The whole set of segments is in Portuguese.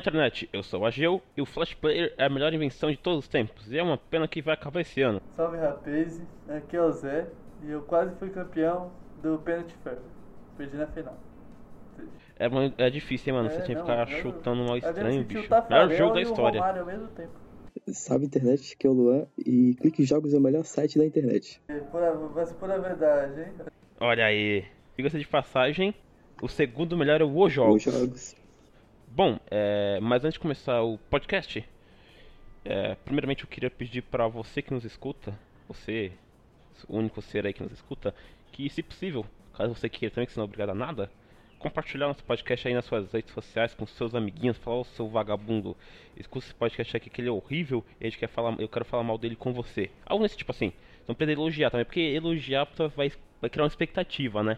internet, eu sou o Ageu e o Flash Player é a melhor invenção de todos os tempos. E é uma pena que vai acabar esse ano. Salve rapaz, aqui é o Zé e eu quase fui campeão do Penalty Fair. Perdi na final. É, é difícil, hein, mano? É, Você tinha que ficar eu- chutando mal estranho, bicho. o Melhor jogo da e o história. Ao mesmo tempo. Salve internet, que é o Luan e Clique Jogos é o melhor site da internet. E Pura, mas pura verdade, hein? Olha aí. Diga-se de passagem, o segundo melhor é o O Os Jogos. jogos. Bom, é, mas antes de começar o podcast, é, primeiramente eu queria pedir pra você que nos escuta, você, o único ser aí que nos escuta, que se possível, caso você queira também, que você não é obrigado a nada, compartilhar nosso podcast aí nas suas redes sociais com seus amiguinhos, falar o seu vagabundo, escuta esse podcast aqui que ele é horrível e a gente quer falar, eu quero falar mal dele com você. Algo nesse tipo assim. Não precisa elogiar também, porque elogiar vai, vai criar uma expectativa, né?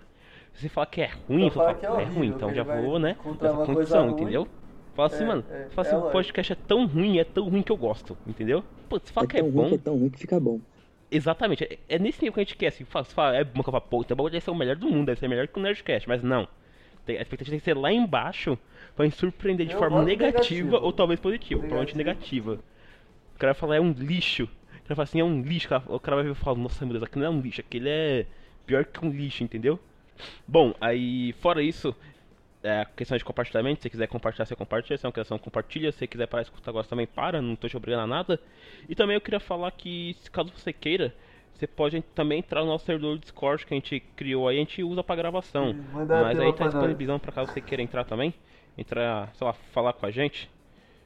Se você falar que é ruim, Então você fala fala que é é, horrível, ruim, então já vou, né? Nessa coisa condição, entendeu? Fala assim, É, mano, é, fala é assim, o lógico. podcast é tão ruim, é tão ruim que eu gosto, entendeu? Pô, você fala É que é ruim bom, que é tão ruim que fica bom. exatamente, é, é nesse nível que a gente quer, assim, fala, você fala, é bom que eu falo, pô, então deve ser o melhor do mundo, deve ser melhor que o Nerdcast, mas não. Tem, a expectativa tem que ser lá embaixo pra me surpreender de Eu forma negativa, negativo. ou talvez positiva, provavelmente negativa. O cara vai falar, é um lixo. O cara fala assim, é um lixo, o cara- o vai ver e fala, nossa meu Deus, aquilo não é um lixo, aquele é pior que um lixo, entendeu? Bom, aí fora isso, é, a questão de compartilhamento, se você quiser compartilhar, você compartilha, se é uma questão compartilha, se você quiser parar de escutar agora também para, não tô te obrigando a nada. E também eu queria falar que, caso você queira, você pode também entrar no nosso servidor Discord que a gente criou aí, a gente usa pra gravação. Sim, Mas aí tá disponibilizando pra caso você queira entrar também, entrar, sei lá, falar com a gente,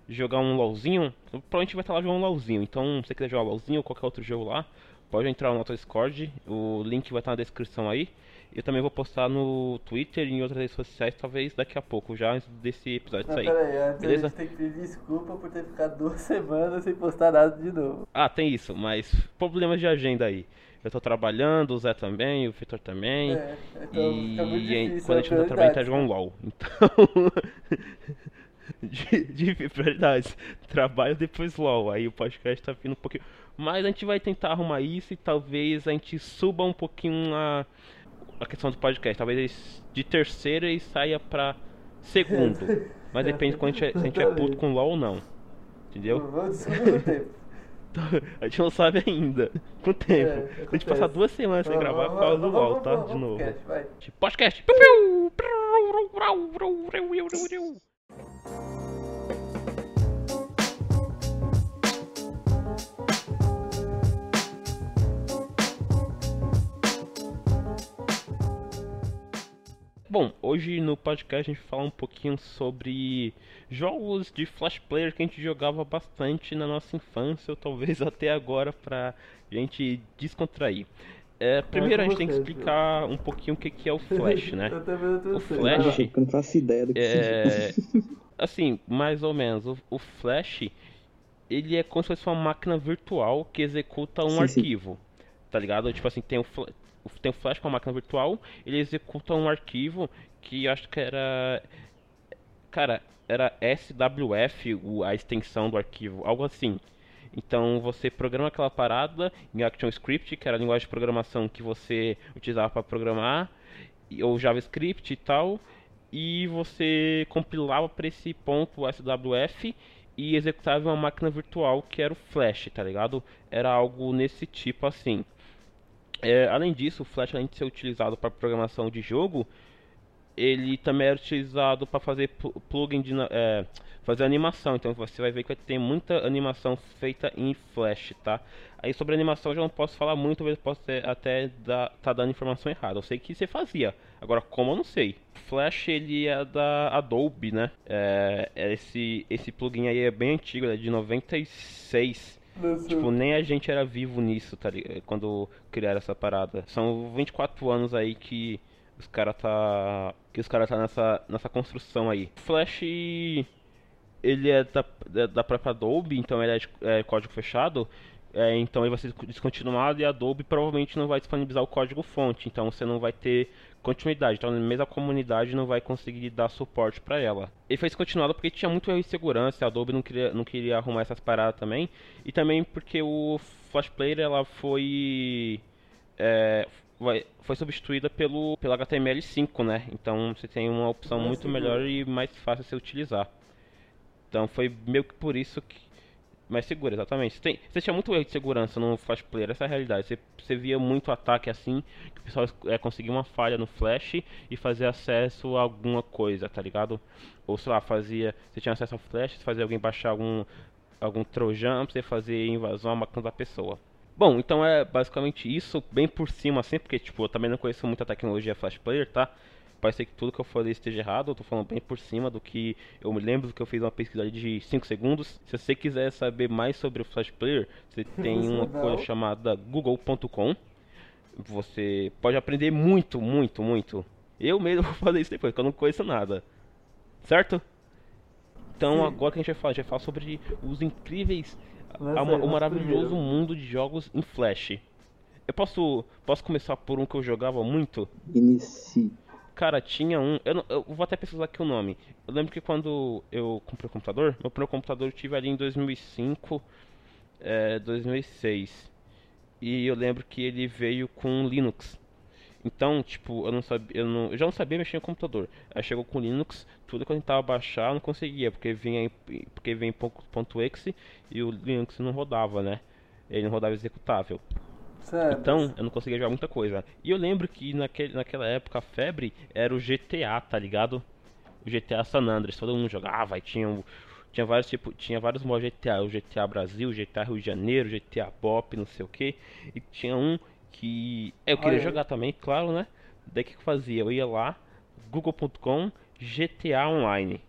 jogar um LOLzinho, provavelmente vai estar lá jogando um LOLzinho, então se você quiser jogar LOLzinho ou qualquer outro jogo lá, pode entrar no nosso Discord, o link vai estar na descrição aí. Eu também vou postar no Twitter e em outras redes sociais, talvez daqui a pouco, já antes desse episódio Mas sair. peraí, antes Beleza? a gente tem que pedir desculpa por ter ficado duas semanas sem postar nada de novo. Ah, tem isso, mas problemas de agenda aí. Eu tô trabalhando, o Zé também, o Vitor também. É, então e fica muito difícil. quando a gente não tá trabalhando, a gente tá jogando LOL. Então. de, de prioridades. Trabalho depois LOL. Aí o podcast tá vindo um pouquinho. Mas a gente vai tentar arrumar isso e talvez a gente suba um pouquinho a, a questão do podcast. Talvez de terceira e saia pra segundo. Mas depende de quando a gente, é- se a gente é puto com LOL ou não. Entendeu? Vamos tempo. A gente não sabe ainda. Com o tempo. É, a gente passar duas semanas sem gravar por causa do LOL, tá? De novo. podcast, vai. Podcast. Bom, hoje no podcast a gente vai falar um pouquinho sobre jogos de Flash Player que a gente jogava bastante na nossa infância, ou talvez até agora pra gente descontrair. É, primeiro a gente tem que explicar um pouquinho o que que é o Flash, né? Eu também não tô O. Flash-. Eu não faço ideia do que É, assim, mais ou menos. O, o Flash, ele é como se fosse uma máquina virtual que executa um Sim, sim. arquivo. Tá ligado? Tipo assim, tem o, o- Flash com a máquina virtual, ele executa um arquivo que acho que era. Cara, era SWF, a extensão do arquivo, algo assim. Então você programa aquela parada em ActionScript, que era a linguagem de programação que você utilizava para programar, ou JavaScript e tal, e você compilava para esse ponto SWF e executava uma máquina virtual que era o Flash, tá ligado? Era algo nesse tipo assim. É, além disso, o Flash, além de ser utilizado para programação de jogo, ele também era utilizado para fazer pl- plugin de é, fazer animação. Então você vai ver que ter muita animação feita em Flash, tá? Aí sobre animação eu já não posso falar muito, possa ter- até dar, tá dando informação errada. Eu sei que você fazia, agora como eu não sei. Flash ele é da Adobe, né? É, é esse esse plugin aí é bem antigo, é de 96. Tipo, nem a gente era vivo nisso, tá ligado? Quando criaram essa parada. São 24 anos aí que os caras tá. Que os caras tá nessa, nessa construção aí. Flash. Ele é da, da, da própria Adobe, então ele é, de, é código fechado. É, então ele vai ser descontinuado e a Adobe provavelmente não vai disponibilizar o código fonte. Então você não vai ter continuidade. Então mesmo a comunidade não vai conseguir dar suporte para ela. Ele foi descontinuado porque tinha muito erro de segurança. A Adobe não queria, não queria arrumar essas paradas também. E também porque o Flash Player ela foi é, foi substituída pelo, pelo HTML5, né? Então você tem uma opção Mais muito melhor e mais fácil de você utilizar. Então foi meio que por isso que. Mais seguro, exatamente. Tem, você tinha muito erro de segurança no Flash Player, essa é a realidade. Você, você via muito ataque assim, que o pessoal é, conseguia uma falha no Flash e fazia acesso a alguma coisa, tá ligado? Ou sei lá, fazia. Você tinha acesso ao Flash, você fazia alguém baixar algum, algum Trojan pra você fazer invasão à máquina da pessoa. Bom, então é basicamente isso, bem por cima assim, porque tipo, eu também não conheço muita tecnologia Flash Player, tá? Pode ser que tudo que eu falei esteja errado, eu tô falando bem por cima do que eu me lembro que eu fiz uma pesquisa de 5 segundos. Se você quiser saber mais sobre o Flash Player, você tem uma coisa chamada google.com. Você pode aprender muito, muito, muito. Eu mesmo vou fazer isso depois, porque eu não conheço nada. Certo? Então Sim. agora que a gente vai falar, a gente vai falar sobre os incríveis, a- aí, o maravilhoso primeiro. mundo de jogos em Flash. Eu posso, posso começar por um que eu jogava muito? Inicie. Cara, tinha um. Eu, não- eu vou até pesquisar aqui o nome. Eu lembro que quando eu comprei o computador, meu primeiro computador eu tive ali em 2005, é, 2006. E eu lembro que ele veio com Linux. Então, tipo, eu não sabia, eu, não, eu já não sabia mexer no computador. Aí chegou com Linux, tudo que eu tentava baixar eu não conseguia, porque vinha porque vinha em ponto- ponto .exe e o Linux não rodava, né? Ele não rodava executável. Então, eu não conseguia jogar muita coisa. E eu lembro que naquele, naquela época a febre era o GTA, tá ligado? O GTA San Andreas, todo mundo jogava e tinha, tinha vários tipo, tinha vários modos GTA, o GTA Brasil, o GTA Rio de Janeiro, o GTA Pop, não sei o que. E tinha um que é, eu queria Olha jogar também, claro, né? Daí o que eu fazia? Eu ia lá, google.com, GTA Online.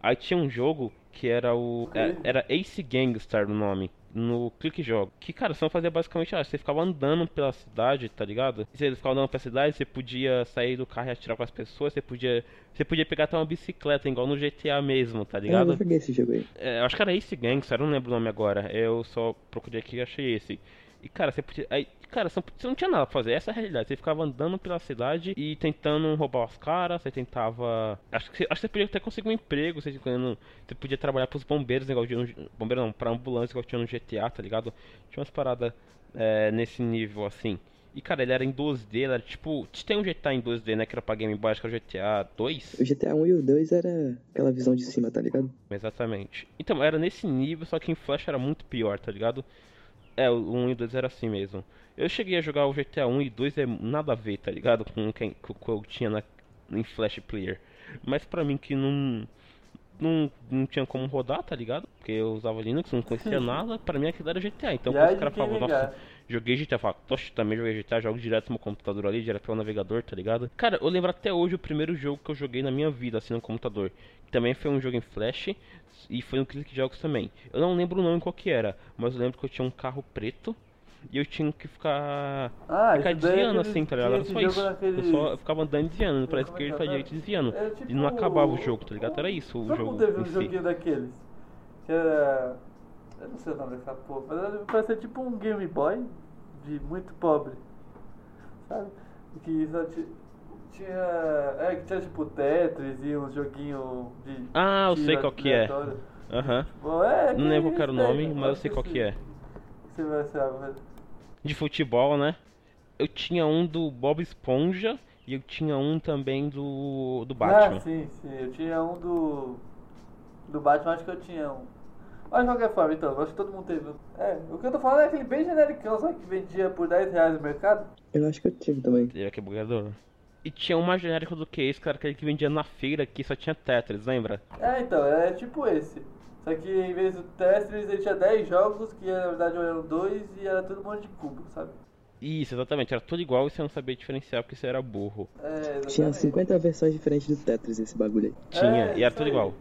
Aí tinha um jogo que era o. É- Era Ace Gangstar o nome. No Clique Jogo. Que, cara, você não fazia basicamente ah, Você ficava andando pela cidade, tá ligado? Você ficava andando pela cidade, você podia sair do carro e atirar com as pessoas, você podia. Você podia pegar até uma bicicleta, igual no GTA mesmo, tá eu ligado? não joguei esse jogo aí. É, eu acho que era Ace Gangster, eu não lembro o nome agora. Eu só procurei aqui e achei esse. E cara, você podia. Aí, cara, você não, tinha nada pra fazer, essa é a realidade. Você ficava andando pela cidade e tentando roubar os caras, você tentava. Acho que, você- acho que você podia até conseguir um emprego, você, quando- você podia trabalhar pros bombeiros, igual tinha no, bombeiro não, pra ambulância, igual tinha no GTA, tá ligado? Tinha umas paradas é, nesse nível assim. E cara, ele era em 2D, ele era tipo. Tem um GTA em 2D, né? Que era pra Game Boy, acho que era o GTA 2. O GTA 1 e o 2 era aquela visão de cima, tá ligado? Exatamente. Então, era nesse nível, só que em Flash era muito pior, tá ligado? É, o 1 e o 2 era assim mesmo. Eu cheguei a jogar o GTA 1 e 2 é nada a ver, tá ligado? Com o que eu tinha na, em Flash Player. Mas pra mim que não, não. Não tinha como rodar, tá ligado? Porque eu usava Linux, não conhecia nada, pra mim aquilo era GTA. Então os caras falavam, nossa, joguei GTA, poxa, também joguei GTA, jogo direto no meu computador ali, direto pelo navegador, tá ligado? Cara, eu lembro até hoje o primeiro jogo que eu joguei na minha vida, assim, no computador. Que também foi um jogo em Flash e foi no Click Jogos também. Eu não lembro o nome qual que era, mas eu lembro que eu tinha um carro preto e eu tinha que ficar, Ah, ficar é desviando assim, tá ligado? Era só isso. naquele- Eu só eu ficava andando desviando, pra esquerda e pra direita desviando. Era E não tipo- acabava o jogo, tá ligado? Era isso o Todo jogo teve um si. joguinho daqueles. Que era. Eu não sei o nome daquela porra, mas parecia tipo um Game Boy de muito pobre. Sabe? Que só ti- tinha. É, que tinha tipo Tetris e uns joguinhos de. Ah, eu sei qual que é. Aham. Bom, é, Não lembro qual era o nome, mas eu sei qual que é. Você vai saber. de futebol, né? Eu tinha um do Bob Esponja e eu tinha um também do do Batman. Ah, sim, sim. Eu tinha um do. Do Batman, acho que eu tinha um. Mas de qualquer forma, então, acho que todo mundo teve. É, o que eu tô falando é aquele bem genericão, sabe? Que vendia por 10 reais no mercado. Eu acho que eu tive também. Aqui é bugador. E tinha um mais genérico do que esse, cara, aquele que vendia na feira que só tinha Tetris, lembra? É, então, é tipo esse. Só que em vez do Tetris, ele tinha 10 jogos, que na verdade eram dois e era tudo um monte de cubo, sabe? Isso, exatamente, era tudo igual e você não sabia diferenciar porque você era burro. É, exatamente. Tinha 50 versões diferentes do Tetris esse bagulho aí. Tinha, É, e era tudo aí. igual.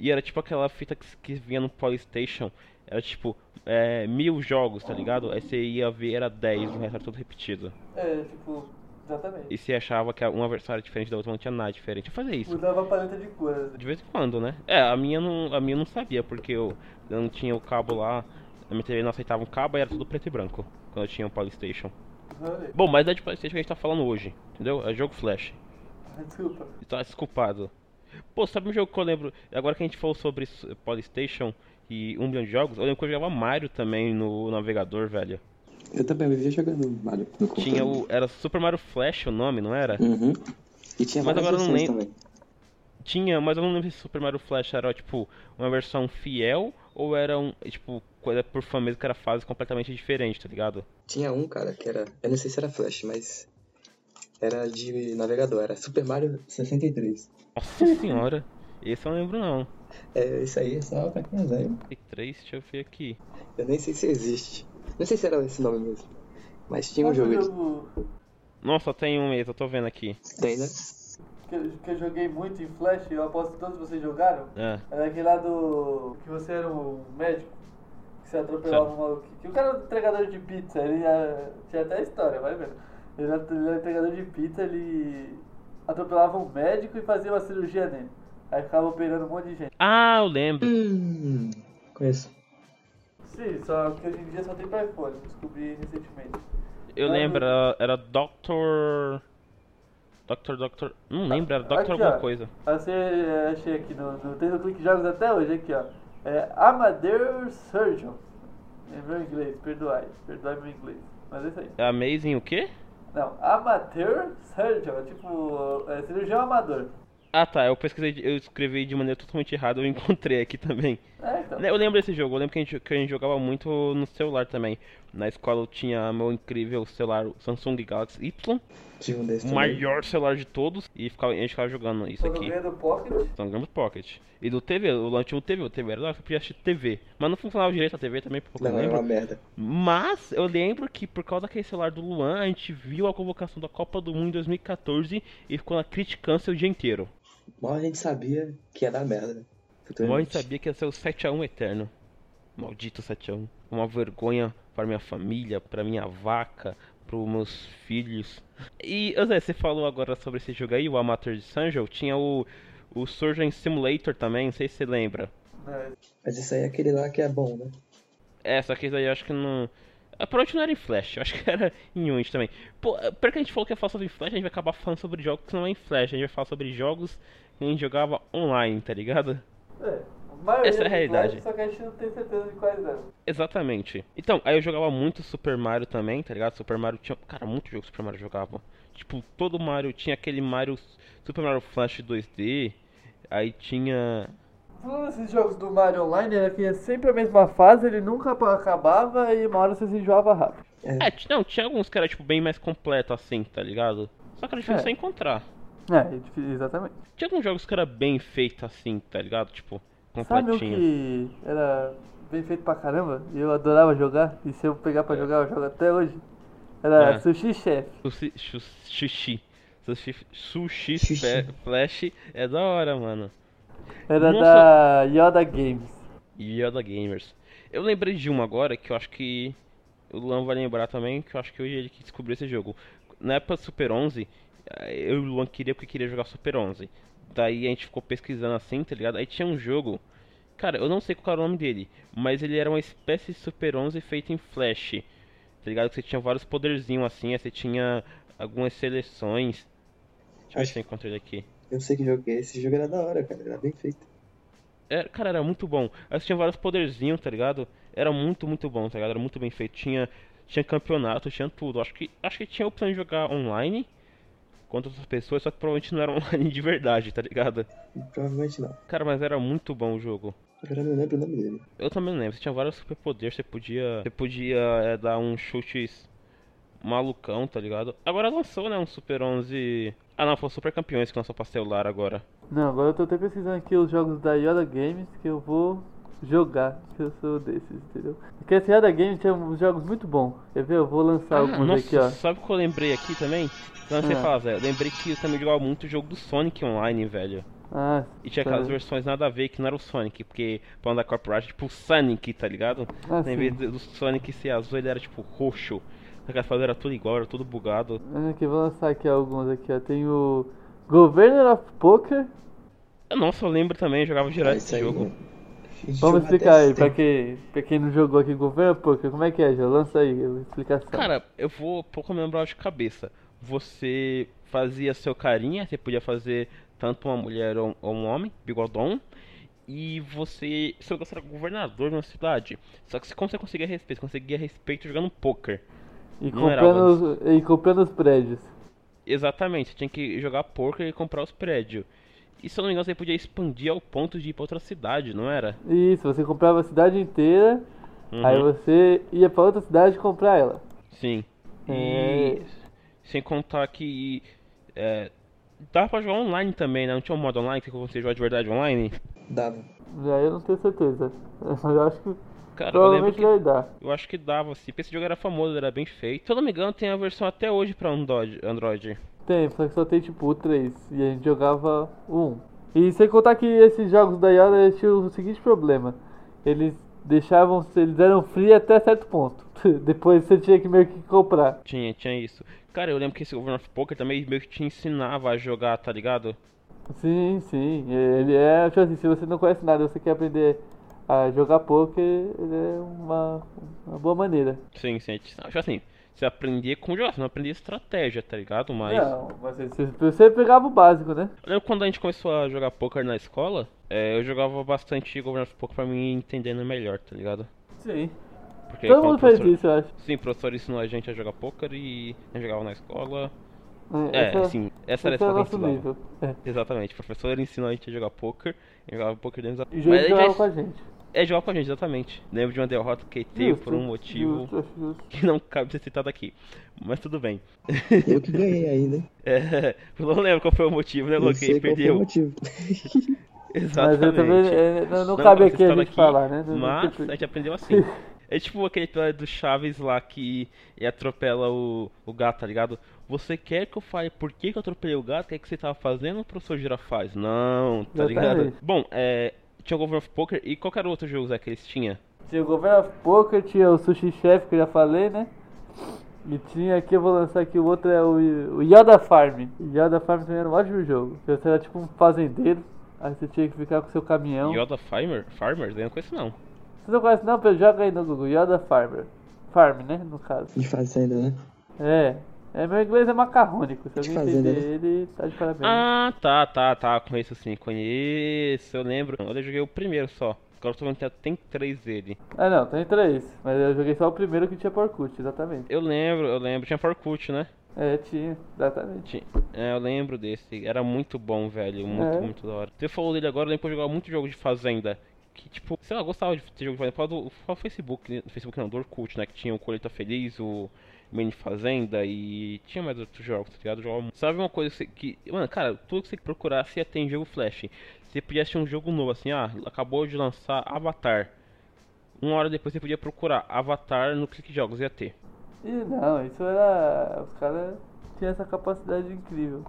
E era tipo aquela fita que, que vinha no Polystation, era tipo é, mil jogos, tá ligado? Aí você ia ver, era 10, o resto era tudo repetido. É, tipo, exatamente. E você achava que uma versão era diferente da outra, não tinha nada diferente. Eu fazia isso. Mudava a paleta de cores. De vez em quando, né? É, a minha não, a minha não sabia, porque eu, eu não tinha o cabo lá, a minha TV não aceitava um cabo e era tudo preto e branco, quando eu tinha o Polystation. Olha, Bom, mas é de Playstation que a gente tá falando hoje, entendeu? É jogo Flash. Desculpa. Tá desculpado. Pô, sabe um jogo que eu lembro, agora que a gente falou sobre Polystation e um milhão de jogos, eu lembro que eu jogava Mario também no navegador, velho. Eu também vivia jogando Mario no computador. Tinha o, era Super Mario Flash o nome, não era? Uhum. E tinha Mas agora eu não lembro. também. Tinha, mas eu não lembro se Super Mario Flash era, tipo, uma versão fiel ou era um, tipo, coisa por fã mesmo que era fase completamente diferente, tá ligado? Tinha um, cara, que era. Eu não sei se era Flash, mas. Era de navegador, era Super Mario 63. Nossa senhora, esse eu não lembro não. É, isso aí é só pra quem é velho. 3, deixa eu ver aqui. Eu nem sei se existe. Não sei se era esse nome mesmo. Mas tinha um Sabe jogo. Nossa, tem um mês, eu tô vendo aqui. Tem, né? que, eu- que eu joguei muito em Flash, eu aposto que todos vocês jogaram? É. Era aquele lá do. que você era um médico, que você atropelava um maluco. Que o cara era um entregador de pizza, ele ia- tinha até história, vai vendo. Ele era, ele era entregador de pizza, ele atropelava um médico e fazia uma cirurgia nele. Aí ficava operando um monte de gente. Ah, eu lembro. Hum. Conheço. Sim, só que hoje em dia só tem pra iPhone, descobri recentemente. Eu Ah, lembro, era, era Dr. Dr. Dr. Não lembro, era Dr. Aqui, alguma ó. coisa. Você achei aqui no, no tem no Clique Jogos até hoje aqui, ó. É Amadeus Surgeon. É meu inglês, perdoai. Perdoai meu inglês. Mas é isso aí. É Amazing o quê? Não, Amateur Surgeon, tipo é, cirurgião amador. Ah tá, eu pesquisei, eu escrevi de maneira totalmente errada, eu encontrei aqui também. É, então. Eu lembro desse jogo, eu lembro que a gente, que a gente jogava muito no celular também. Na escola eu tinha meu incrível celular Samsung Galaxy Y, Tinha um desse o também. maior celular de todos, e ficava, a gente ficava jogando isso Quando aqui. do Pocket, São Gramos Pocket. E do TV, o lanche do TV, o TV era lá, você podia assistir TV. Mas não funcionava direito a TV também, porque eu Não, lembro. uma merda. Mas eu lembro que por causa daquele celular do Luan, a gente viu a convocação da Copa do Mundo em 2014 e ficou na criticância o dia inteiro. Mal a gente sabia que ia dar merda, né? Mal a gente sabia que ia ser o 7x1 eterno. Maldito 7x1. Uma vergonha para minha família, para minha vaca, para os meus filhos. E, Zé, você falou agora sobre esse jogo aí, o Amateur de Sanjo. Tinha o, o Surgeon Simulator também, não sei se você lembra. Mas isso aí é aquele lá que é bom, né? É, só que isso aí eu acho que não. A provavelmente não era em Flash, eu acho que era em Unity também. Pô, porque a gente falou que ia falar sobre Flash, a gente vai acabar falando sobre jogos que não é em Flash, a gente vai falar sobre jogos que a gente jogava online, tá ligado? É, Essa é a realidade. Só que a gente não tem certeza de quais eram. Exatamente. Então, aí eu jogava muito Super Mario também, tá ligado? Super Mario tinha. Cara, muito jogo Super Mario jogava. Tipo, todo Mario tinha aquele Mario. Super Mario Flash 2D. Aí tinha. Falando nesses jogos do Mario Online, que é sempre a mesma fase, ele nunca acabava e uma hora você se enjoava rápido. É, não, tinha alguns que era tipo bem mais completo assim, tá ligado? Só que era difícil É. encontrar. É, é difícil, exatamente. Tinha alguns jogos que era bem feito assim, tá ligado? Tipo, Sabe um completinho. que era bem feito pra caramba? E eu adorava jogar, e se eu pegar pra jogar, eu jogo até hoje. Era É. Sushi Chef. Sushi. su- Sushi. Sushi, sushi Sushi. Fe- Flash é da hora, mano. Era Nossa. da Yoda Games. Yoda Gamers. Eu lembrei de uma agora que eu acho que o Luan vai lembrar também, que eu acho que hoje ele que descobriu esse jogo. Na época Super 11, eh, eu e o Luan queria porque queria jogar Super 11. Daí a gente ficou pesquisando assim, tá ligado? Aí tinha um jogo, cara, eu não sei qual era o nome dele, mas ele era uma espécie de Super 11 feito em Flash. Tá ligado? Que você tinha vários poderzinhos assim, aí você tinha algumas seleções. Deixa eu ver se eu encontro ele aqui. Eu sei que jogo é esse. Jogo era da hora, cara. Era bem feito. Era, cara, era muito bom. Aí tinha vários poderzinhos, tá ligado? Era muito, muito bom, tá ligado? Era muito bem feito. Tinha, tinha campeonato, tinha tudo. Acho que, acho que tinha a opção de jogar online contra outras pessoas, só que provavelmente não era online de verdade, tá ligado? Provavelmente não. Cara, mas era muito bom o jogo. Agora eu não lembro o nome dele. Eu também lembro, você tinha vários superpoderes, você podia. Você podia é, dar um chutes malucão, tá ligado? Agora lançou, né, um Super 11. Ah não, foi o Super Campeões que lançou pra celular agora. Não, agora eu tô até pesquisando aqui os jogos da Yoda Games que eu vou jogar, que eu sou desses, entendeu? Porque esse Yoda Games tinha uns jogos muito bons. Quer ver? Eu vou lançar Ah, alguns nossa, aqui, ó. sabe o que eu lembrei aqui também? Não sei Ah. falar, Zé. Eu lembrei que eu também jogava muito o jogo do Sonic online, velho. Ah, E tinha aquelas tá. versões nada a ver que não era o Sonic, porque pra andar Corporation, tipo o Sonic, tá ligado? Ah, em vez do Sonic ser azul, ele era tipo roxo. Só que as fases era tudo igual, era tudo bugado. Olha aqui, vou lançar aqui alguns aqui, ó. Tem o Governor of Poker. Nossa, eu lembro também, eu jogava direto Ah, esse aí, jogo. né? Vamos explicar aí, pra quem, pra quem não jogou aqui, Governor of Poker, como é que é, Jô? Lança aí a explicação. Cara, eu vou pouco me lembrar de cabeça. Você fazia seu carinha, você podia fazer tanto uma mulher ou ou um homem, bigodão. E você, seu negócio era governador de uma cidade. Só que como você conseguia respeito? Você conseguia respeito jogando poker. e, não comprando os, e comprando os prédios. Exatamente, você tinha que jogar poker e comprar os prédios. E se eu não me engano, você podia expandir ao ponto de ir pra outra cidade, não era? Isso, você comprava a cidade inteira, Uhum. aí você ia pra outra cidade comprar ela. Sim. E É. sem contar que é, dava pra jogar online também, né? Não tinha um modo online que você joga de verdade online? Dava. Já eu não tenho certeza. Mas eu acho que Cara, eu provavelmente que vai dar. eu acho que dava, assim, porque esse jogo era famoso, era bem feito. Se eu não me engano, tem a versão até hoje pra Android. Android. Tem, só que só tem tipo 3. E a gente jogava 1. E sem contar que esses jogos da eles tinham o seguinte problema. Eles deixavam, eles eram free até certo ponto. Depois você tinha que meio que comprar. Tinha, tinha isso. Cara, eu lembro que esse Governor of Poker também meio que te ensinava a jogar, tá ligado? Sim, sim. Ele é, tipo assim, se você não conhece nada, você quer aprender a jogar poker, ele é uma, uma boa maneira. Sim, sim. Tipo assim, você aprendia com jogar, você não aprendia estratégia, tá ligado? Mas. Não, mas você, você pegava o básico, né? Eu lembro quando a gente começou a jogar poker na escola, é, eu jogava bastante Governor of Poker pra mim entendendo melhor, tá ligado? Sim. Porque Todo mundo fez isso, eu acho. Sim, o professor ensinou a gente a jogar poker e a gente jogava na escola. É, É, essa- sim, essa era a é escola que nível. É. Exatamente, o professor ensinou a gente a jogar poker, jogava poker dentro da. E o jogo jogava já- com a gente. É, jogava com a gente, exatamente. Lembro de uma derrota que teve por um motivo Justo, acho justo. que não cabe ser citado aqui. Mas tudo bem. Eu que ganhei ainda? É, eu não lembro qual foi o motivo, né, Eu Luke? sei qual foi o Perdeu. motivo. Exatamente. Mas eu também é, não, não Não cabe aqui a gente falar, né? Mas a gente aprendeu assim. É tipo aquele episódio do Chaves lá que atropela o, o gato, tá ligado? Você quer que eu fale por que, que eu atropelei o gato? O que, é que você tava fazendo, professor Girafaz? Não, tá ligado? Bom, é. Tinha o Governor of Poker e qual era o outro jogo Zé, que eles tinham? Tinha o Governor of Poker, tinha o Sushi Chef que eu já falei, né? E tinha aqui, eu vou lançar aqui, o outro é o, o Yoda Farm. Yoda Farm também era um ótimo jogo. Você era tipo um fazendeiro, aí você tinha que ficar com seu caminhão. Yoda Farmer? Farmers? Eu não conheço não. Você não conhece não, Pedro? Joga aí no Google, Yoda Farmer. Farm, né? No caso. De fazenda, né? É. É, meu inglês é macarrônico. Se De alguém entender né? ele, tá de parabéns. Ah, tá, tá, tá. Conheço sim, conheço. Eu lembro. Eu joguei o primeiro só. Agora eu tô vendo que tem três dele. Ah, não, tem três. Mas eu joguei só o primeiro que tinha Porcut, exatamente. Eu lembro, eu lembro. Tinha Farcut, né? É, tinha, exatamente. Tinha- É, eu lembro desse. Era muito bom, velho. Muito, É. muito da hora. Você falou dele agora, eu lembro que eu jogava muito jogo de fazenda. Que, tipo, sei lá, eu gostava de ter jogo de fazenda. Fala do, do Facebook, né? Facebook não, do Orkut, né? Que tinha o Colheita Feliz, o Mini Fazenda e tinha mais outros jogos, tá ligado? Jogava. Sabe uma coisa que. Mano, cara, tudo que você procurasse ia ter em jogo Flash. Você podia um jogo novo, assim, ah, acabou de lançar Avatar. Uma hora depois você podia procurar Avatar no Clique Jogos, ia ter. E não, isso era. Os caras tinham essa capacidade incrível.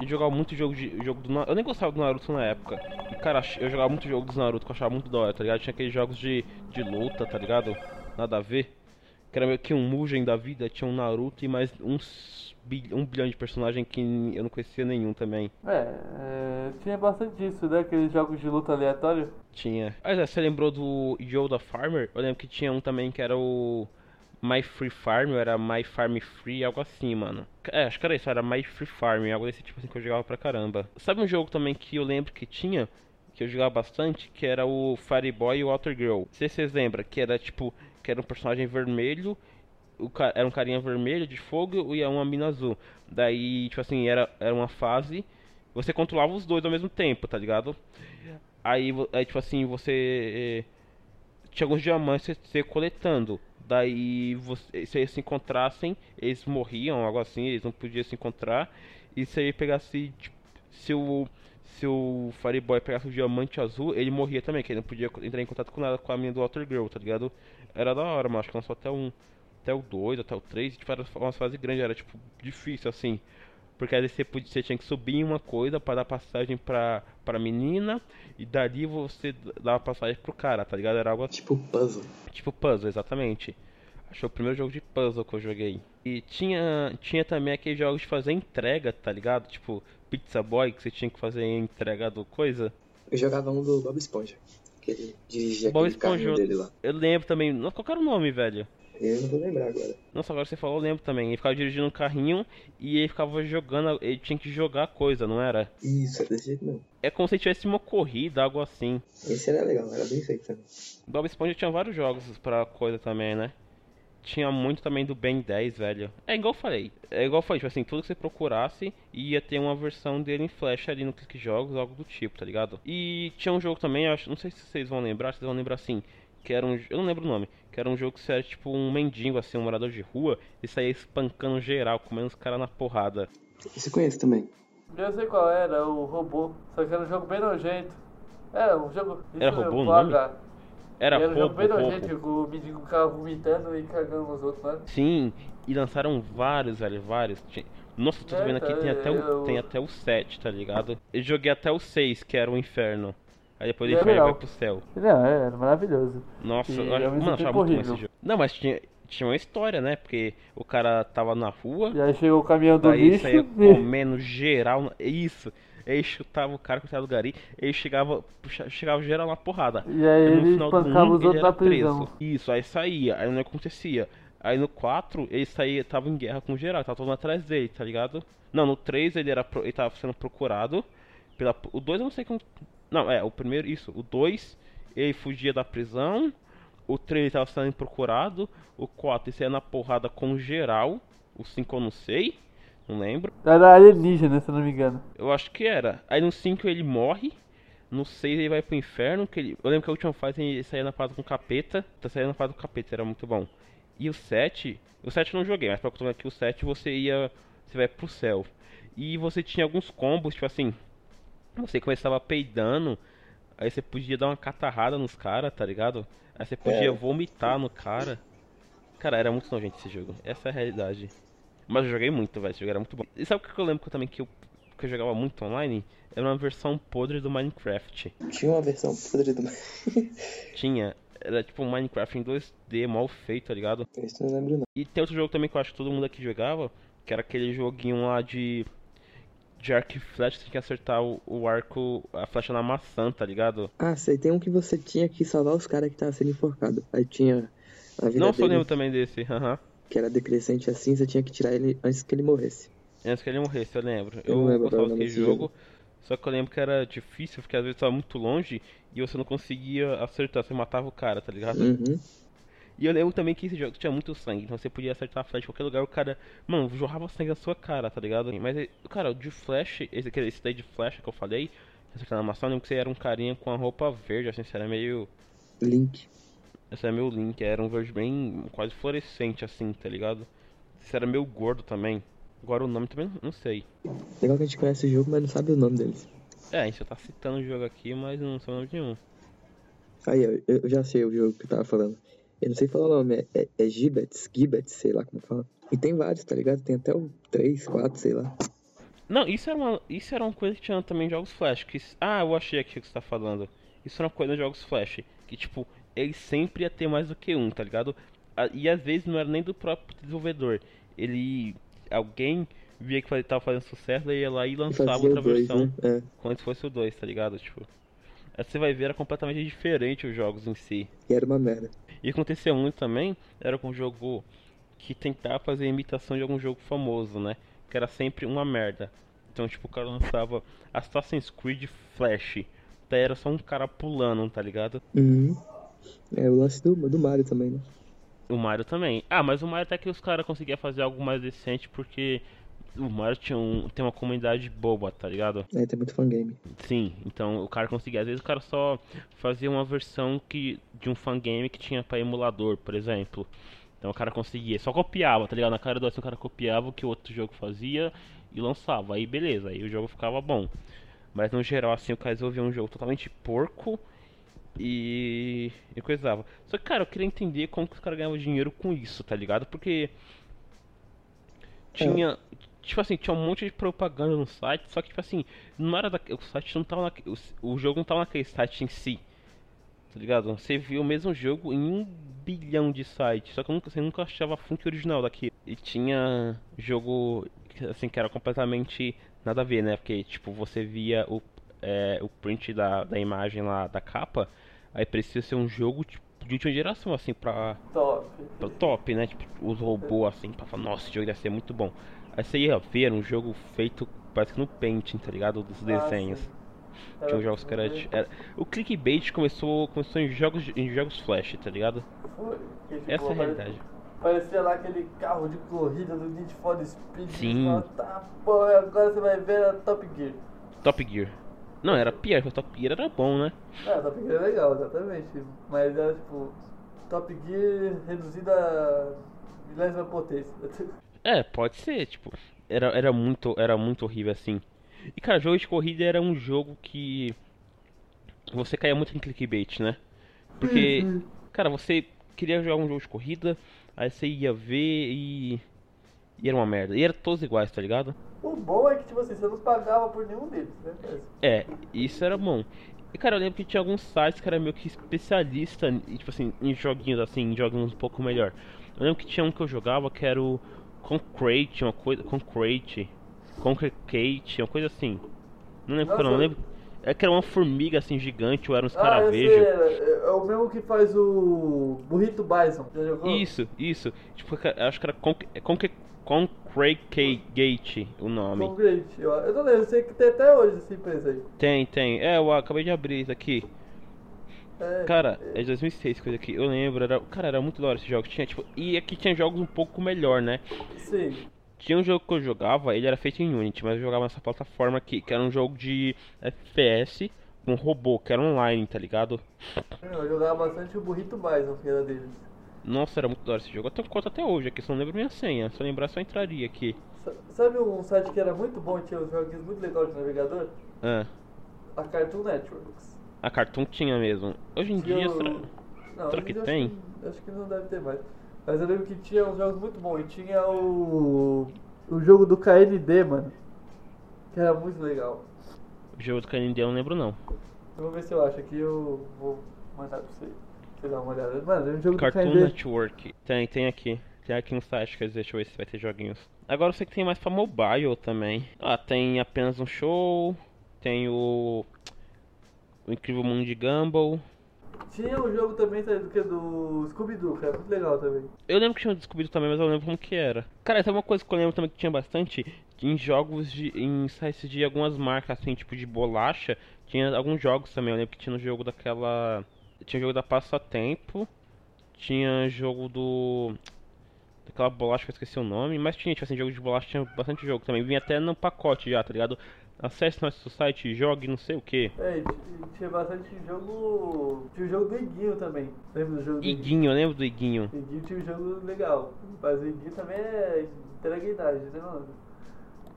E jogava muito jogo de jogo do Naruto. Eu nem gostava do Naruto na época. E cara, eu jogava muito jogo dos Naruto que eu achava muito da hora, tá ligado? Tinha aqueles jogos de, de luta, tá ligado? Nada a ver. Que era meio que um Mugen da vida, tinha um Naruto e mais uns um bilhão de personagens que eu não conhecia nenhum também. É, é, tinha bastante disso, né? Aqueles jogos de luta aleatório. Tinha. Mas é, você lembrou do Yoda Farmer? Eu lembro que tinha um também que era o My Free Farm, ou era My Farm Free, algo assim, mano. É, acho que era isso, era My Free Farm, algo desse tipo assim que eu jogava pra caramba. Sabe um jogo também que eu lembro que tinha, que eu jogava bastante, que era o Fireboy e o Water Girl. Não sei se vocês lembram, que era tipo, que era um personagem vermelho, o era um carinha vermelho de fogo e uma mina azul. Daí, tipo assim, era, era uma fase, você controlava os dois ao mesmo tempo, tá ligado? Aí, aí tipo assim, você. eh, Tinha alguns diamantes você, coletando. Daí, você, se eles se encontrassem, eles morriam, algo assim, eles não podiam se encontrar. E se ele pegasse. Tipo, se o. Se o Fireboy pegasse o diamante azul, ele morria também, que ele não podia entrar em contato com nada com a mina do Water Girl, tá ligado? Era da hora, mas acho que lançou até um. Até o 2, até o 3, tipo, era uma fase grande, era tipo difícil assim. Porque aí você, podia, você tinha que subir em uma coisa para dar passagem pra, pra menina e dali você dava passagem pro cara, tá ligado? Era algo assim, Tipo puzzle. tipo puzzle, exatamente. Acho o primeiro jogo de puzzle que eu joguei. E tinha, tinha também aqueles jogos de fazer entrega, tá ligado? Tipo Pizza Boy, que você tinha que fazer entrega do coisa. Eu jogava um do Bob Esponja. Que ele dirigia Bob aquele carrinho Esponja. dele lá. Eu lembro também, nossa, qual que era o nome, velho? Eu não vou lembrar agora. Nossa, agora você falou, eu lembro também. Ele ficava dirigindo um carrinho e ele ficava jogando, ele tinha que jogar coisa, não era? Isso, é desse jeito não. É como se tivesse uma corrida, algo assim. Esse era legal, era bem feito também. Bob Esponja tinha vários jogos pra coisa também, né? Tinha muito também do Ben 10, velho. É igual eu falei. É igual eu falei, tipo assim, tudo que você procurasse ia ter uma versão dele em Flash ali no Clique Jogos, algo do tipo, tá ligado? E tinha um jogo também, acho, não sei se vocês vão lembrar, vocês vão lembrar assim, que era um, eu não lembro o nome, que era um jogo que você era tipo um mendigo assim, um morador de rua e saía espancando geral, comendo os caras na porrada. Isso eu conheço também. Eu sei qual era, o robô. Só que era um jogo bem nojento. Era um jogo. Era isso robô mesmo, o nome? H. Era E um bem roubo. nojento, que o mendigo ficava vomitando e cagando nos outros, né? Sim, e lançaram vários, velho, vários. Nossa, tô É, vendo aqui, tá, tem até, o, eu- tem até o 7, tá ligado? Eu joguei até o 6, que era o inferno. Aí depois E o inferno legal. vai pro céu. Não, é, era maravilhoso. Nossa, E eu mano, eu tempo achava muito bom horrível. esse jogo. Não, mas tinha, tinha uma história, né? Porque o cara tava na rua, E aí chegou o caminhão do daí lixo e... comendo geral. Isso. Aí chutava o cara com o do gari, aí chegava, puxa- chegava geral na porrada. E aí no ele final do espancava um, os ele outros na prisão. preso. Isso, aí saía, aí não acontecia. Aí no 4, ele saía, tava em guerra com geral, tava todo mundo atrás dele, tá ligado? Não, no 3 ele era ele tava sendo procurado pela o 2 eu não sei como Não, é, o primeiro isso, o 2 ele fugia da prisão, o 3 ele tava sendo procurado, o 4 ele saía na porrada com geral, o 5 eu não sei, não lembro. Era alienígena, se eu não me engano. Eu acho que era. Aí no 5 ele morre. No 6 ele vai pro inferno. Que ele... Eu lembro que a última fase ele saía na fase com capeta. Tá saindo na fase com capeta, era muito bom. E o 7. O 7 eu não joguei, mas pra contar aqui o 7 você ia. Você vai pro céu. E você tinha alguns combos, tipo assim. Você começava peidando. Aí você podia dar uma catarrada nos caras, tá ligado? Aí você podia É. vomitar no cara. Cara, era muito nojento esse jogo. Essa é a realidade. Mas eu joguei muito, velho. Esse jogo era muito bom. E sabe o que eu lembro também que eu, que eu jogava muito online? Era uma versão podre do Minecraft. Tinha uma versão podre do. Tinha. Era tipo um Minecraft em 2D, mal feito, tá ligado? Isso eu não lembro não. E tem outro jogo também que eu acho que todo mundo aqui jogava, que era aquele joguinho lá de. De arco e flecha, você tinha que acertar o, o arco, a flecha na maçã, tá ligado? Ah, sei, tem um que você tinha que salvar os caras que estavam sendo enforcados. Aí tinha a vida Não, só dele, lembro também desse, aham. Que era decrescente assim, você tinha que tirar ele antes que ele morresse. Antes que ele morresse, eu lembro. Eu Eu, lembro gostava desse jogo, só que eu lembro que era difícil, porque às vezes tava muito longe e você não conseguia acertar, você matava o cara, tá ligado? Uhum. E eu lembro também que esse jogo tinha muito sangue, então você podia acertar a flecha em qualquer lugar, o cara, mano, jorrava sangue na sua cara, tá ligado? Mas, eh, cara, o de flash, esse, esse daí de flecha que eu falei, acertar na maçã, eu lembro que você era um carinha com a roupa verde, assim, você era meio. Link. Esse era meu link, era um verde bem quase fluorescente, assim, tá ligado? Você era meio gordo também. Agora o nome também não sei. Legal que a gente conhece o jogo, mas não sabe o nome deles. É, a gente já tá citando o jogo aqui, mas não sei o nome de nenhum. Aí, eu, eu já sei o jogo que eu tava falando. Eu não sei falar o nome, é, é, é Gibbets, Gibbets, sei lá como fala. E tem vários, tá ligado? Tem até o 3, 4, sei lá. Não, isso era uma, isso era uma coisa que tinha também jogos Flash. Que, ah, eu achei aqui o que você tá falando. Isso era uma coisa em jogos Flash. Que, tipo, ele sempre ia ter mais do que um, tá ligado? E às vezes não era nem do próprio desenvolvedor. Ele. Alguém via que ele tava fazendo sucesso, daí ia lá e lançava fazia outra 2, versão. né? É. Como se fosse o 2, tá ligado? Tipo. Aí você vai ver, era completamente diferente os jogos em si. E era uma merda. E acontecia muito também, era com um jogo que tentava fazer imitação de algum jogo famoso, né? Que era sempre uma merda. Então, tipo, o cara lançava Assassin's Creed Flash. Daí era só um cara pulando, tá ligado? Uhum. É o lance do, do Mario também, né? O Mario também. Ah, mas o Mario até que os caras conseguiam fazer algo mais decente porque o Mario tinha um, tem uma comunidade boba, tá ligado? É, tem muito fangame. Sim, então o cara conseguia. Às vezes o cara só fazia uma versão que de um fangame que tinha pra emulador, por exemplo. Então o cara conseguia, só copiava, tá ligado? Na cara do assim o cara copiava o que o outro jogo fazia e lançava. Aí beleza, aí o jogo ficava bom. Mas no geral, assim, o cara desenvolvia um jogo totalmente porco e. e coisava. Só que, cara, eu queria entender como que os caras ganhavam dinheiro com isso, tá ligado? Porque. Tinha. Tipo assim, tinha um monte de propaganda no site, só que, tipo assim, não era da... O site não tava na... o, o jogo não tava naquele site em si. Tá ligado? Você viu o mesmo jogo em um bilhão de sites, só que eu nunca, você nunca achava a fonte original daquilo. E tinha jogo, assim, que era completamente nada a ver, né? Porque, tipo, você via o, é, o print da, da imagem lá, da capa, aí precisa ser um jogo, tipo, de última geração, assim, pra, Top. pra top, né? Tipo, os robôs, assim, pra falar, nossa, esse jogo deve ser muito bom. Aí você ia ver um jogo feito, parece que no Paint, tá ligado? Dos desenhos. sim. Tinha uns jogos que era, era- O clickbait começou, começou em jogos, em jogos flash, tá ligado? Foi. Essa é a realidade. Parecia lá aquele carro de corrida do Need for Speed. Sim. Fala, Tá, agora você vai ver a Top Gear. Top Gear. Não, era pior, porque o Top Gear era bom, né? Ah, Top Gear é legal, exatamente. Mas era tipo, Top Gear reduzida a milésima potência. É, pode ser, tipo, era, era muito, era muito horrível assim. E cara, jogo de corrida era um jogo que você caía muito em clickbait, né? Porque, cara, você queria jogar um jogo de corrida, aí você ia ver e e era uma merda. E era todos iguais, tá ligado? O bom é que, tipo assim, você não pagava por nenhum deles, né? É, isso era bom. E cara, eu lembro que tinha alguns sites que era meio que especialista, em, tipo assim, em joguinhos assim, em joguinhos um pouco melhor. Eu lembro que tinha um que eu jogava que era o Concrete, uma coisa. Concrete. Concrete, uma coisa assim. Não lembro qual era, não Nossa. lembro. É que era uma formiga assim gigante, ou era uns Ah, eu sei, caravejos. é, é o mesmo que faz o Burrito Bison. Isso, isso. Tipo, eu acho que era Conc é Conc Concrete Gate o nome. Concrete. Eu, eu não lembro, eu sei que tem até hoje essa empresa aí. Tem, tem. É, eu acabei de abrir isso aqui. É, Cara, é de 2006 coisa aqui. Eu lembro, era, cara, era muito da hora esse jogo. Tinha, tipo, e aqui tinha jogos um pouco melhor, né? Sim. Tinha um jogo que eu jogava, ele era feito em Unity, mas eu jogava nessa plataforma aqui, que era um jogo de FPS com robô, que era online, tá ligado? Eu jogava bastante o Burrito Bison, que era deles. Nossa, era muito da hora esse jogo. Eu tenho conta até hoje aqui, só não lembro minha senha. Se eu lembrar, só entraria aqui. Sa- Sabe um site que era muito bom e tinha uns joguinhos muito legais de navegador? Ah, A Cartoon Networks. a Cartoon tinha mesmo. Hoje em Tinha dia, o- será... Não, será que dia tem? Acho que, acho que não deve ter mais. Mas eu lembro que tinha uns jogos muito bons. E tinha o. O jogo do KND, mano. Que era muito legal. o jogo do KND eu não lembro não. Eu vou ver se eu acho aqui eu vou mandar pra você. Pra você dar uma olhada. Mano, é um jogo Cartoon do. Network. Tem, tem aqui. Tem aqui no site, quer dizer, deixa eu ver se vai ter joguinhos. Agora eu sei que tem mais pra mobile também. Ah, tem apenas um show. Tem o. O Incrível Mundo de Gumball. Tinha um jogo também sabe, do que do Scooby-Doo, que era muito legal também. Eu lembro que tinha descobrido também, mas eu não lembro como que era. Cara, tem uma coisa que eu lembro também que tinha bastante em jogos de. em sites de algumas marcas, assim, tipo de bolacha. Tinha alguns jogos também. Eu lembro que tinha no jogo daquela. Tinha jogo da Passatempo. Tinha jogo do. Daquela bolacha que eu esqueci o nome. Mas tinha, tipo assim, jogo de bolacha tinha bastante jogo também. Vinha até no pacote já, tá ligado? Acesse nosso site, jogue não sei o que. É, tinha bastante jogo. Tinha o jogo do Iguinho também. Lembra do jogo do Iguinho, eu lembro do Iguinho. Iguinho tinha um jogo legal. Mas o Iguinho também é entrega idade, né, mano?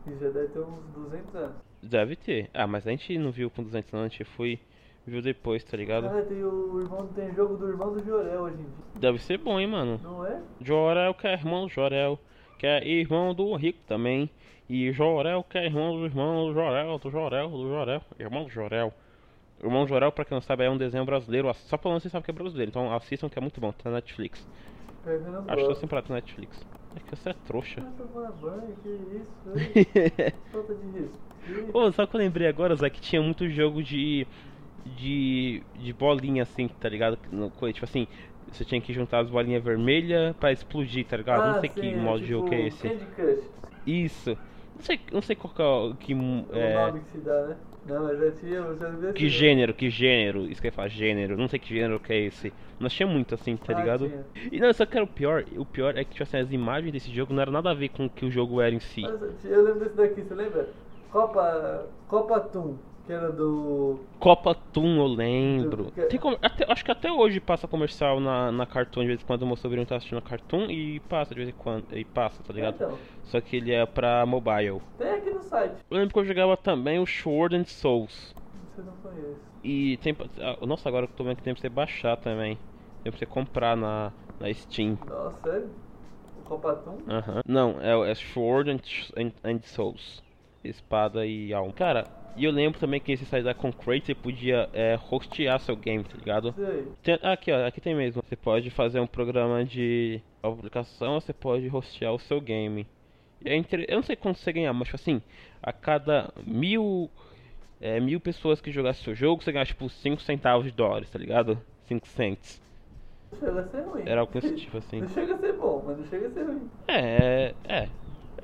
E já deve ter uns 200 anos. Deve ter. Ah, mas a gente não viu com 200 anos, a gente foi. Viu depois, tá ligado? Cara, tem o irmão, tem jogo do irmão do Jorel hoje em dia. Deve ser bom, hein, mano. Não é? Jorel que é irmão do Jorel, que é irmão do Rico também. E Jorel que é irmão do irmão do Jorel, do Jorel, do Jorel, irmão do Jorel. Irmão Jorel, pra quem não sabe, é um desenho brasileiro. Só falando você sabe que é brasileiro, então assistam que é muito bom, tá na Netflix. Eu Acho que gosto. sempre na Netflix. É que você é trouxa. Ah, banho, que isso? Falta de respeito. Ô, só que eu lembrei agora, Zé, que tinha muito jogo de. De. de bolinha assim, tá ligado? No, tipo assim, você tinha que juntar as bolinhas vermelhas pra explodir, tá ligado? não sei que sim, é modo de jogo que é tipo esse. Candy Crush. Isso. Não sei, não sei qual que é o que, o é, nome que se dá, né? Não, mas já tinha, já vi que gênero, que gênero, isso que eu falar, gênero, não sei que gênero que é esse. Mas tinha muito assim, tá Ah, ligado? tinha. E não, só que era o pior, o pior é que tipo assim, as imagens desse jogo não era nada a ver com o que o jogo era em si. Eu lembro desse daqui, você lembra? Copa. Copa Toon, que era do. Copa Toon, eu lembro. Que- Tem até- acho que até hoje passa comercial na, na Cartoon, de vez em quando o meu sobrinho tá assistindo a Cartoon e passa de vez em quando, e passa, tá ligado? Então, Só que ele é pra mobile. tem aqui no site. Eu lembro que eu jogava também o Sword and Souls. Você não conhece. E tem. ah, Nossa, agora eu tô vendo que tem pra você baixar também. Tem pra você comprar na, na Steam. Nossa, sério? O Copa Toon? Aham. Não, é, o- é Sword and, and, and Souls. Espada e alma. Cara, e eu lembro também que esse site da Concrete você podia é, hostear seu game, tá ligado? Tem- ah, aqui, ó, aqui tem mesmo. Você pode fazer um programa de aplicação, você pode hostear o seu game. E é inter- Eu não sei quanto você ganhar, mas tipo assim, a cada mil, é, mil pessoas que jogassem seu jogo, você ganha tipo 5 centavos de dólares, tá ligado? 5 cents. Não chega a ser ruim. Era algo tipo assim. Não chega a ser bom, mas não chega a ser ruim. É, é.